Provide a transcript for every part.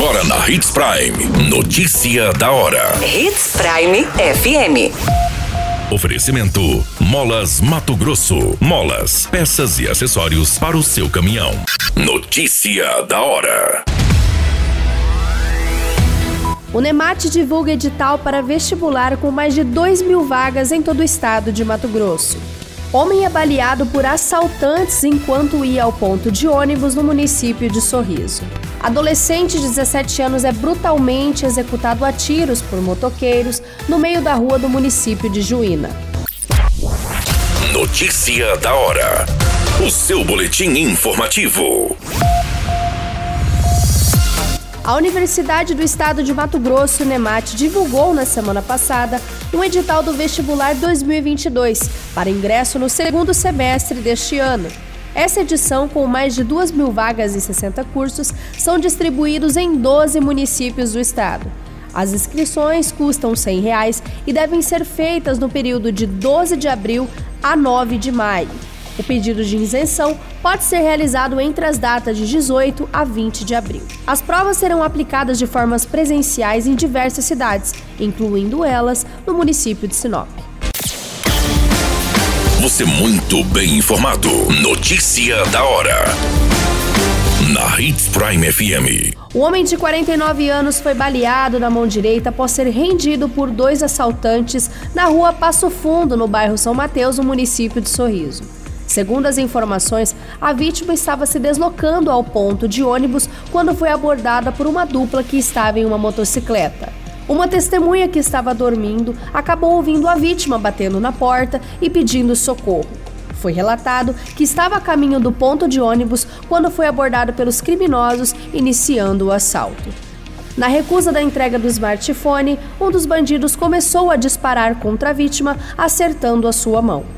Agora na Hits Prime. Notícia da hora. Hits Prime FM. Oferecimento: Molas Mato Grosso. Molas, peças e acessórios para o seu caminhão. Notícia da hora. O Nemate divulga edital para vestibular com mais de 2 mil vagas em todo o estado de Mato Grosso. Homem é baleado por assaltantes enquanto ia ao ponto de ônibus no município de Sorriso. Adolescente de 17 anos é brutalmente executado a tiros por motoqueiros no meio da rua do município de Juína. Notícia da hora. O seu boletim informativo. A Universidade do Estado de Mato Grosso, NEMAT, divulgou na semana passada um edital do vestibular 2022 para ingresso no segundo semestre deste ano. Essa edição, com mais de 2 mil vagas e 60 cursos, são distribuídos em 12 municípios do estado. As inscrições custam 100 reais e devem ser feitas no período de 12 de abril a 9 de maio. O pedido de isenção pode ser realizado entre as datas de 18 a 20 de abril. As provas serão aplicadas de formas presenciais em diversas cidades, incluindo elas no município de Sinop. Você muito bem informado. Notícia da hora. Na Hits Prime FM. O homem de 49 anos foi baleado na mão direita após ser rendido por dois assaltantes na rua Passo Fundo, no bairro São Mateus, no município de Sorriso. Segundo as informações, a vítima estava se deslocando ao ponto de ônibus quando foi abordada por uma dupla que estava em uma motocicleta. Uma testemunha que estava dormindo acabou ouvindo a vítima batendo na porta e pedindo socorro. Foi relatado que estava a caminho do ponto de ônibus quando foi abordado pelos criminosos, iniciando o assalto. Na recusa da entrega do smartphone, um dos bandidos começou a disparar contra a vítima, acertando a sua mão.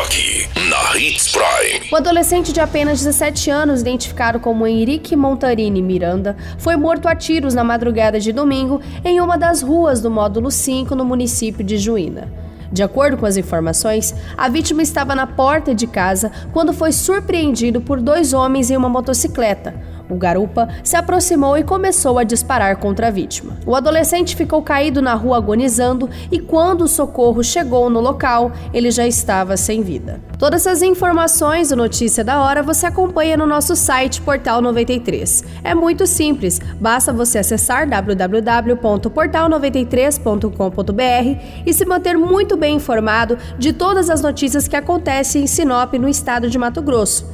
Aqui, na Hits Prime. O adolescente de apenas 17 anos, identificado como Henrique Montarini Miranda, foi morto a tiros na madrugada de domingo em uma das ruas do módulo 5 no município de Juína. De acordo com as informações, a vítima estava na porta de casa quando foi surpreendido por dois homens em uma motocicleta o garupa se aproximou e começou a disparar contra a vítima. O adolescente ficou caído na rua agonizando e quando o socorro chegou no local, ele já estava sem vida. Todas essas informações e notícia da hora você acompanha no nosso site Portal 93. É muito simples, basta você acessar www.portal93.com.br e se manter muito bem informado de todas as notícias que acontecem em Sinop, no estado de Mato Grosso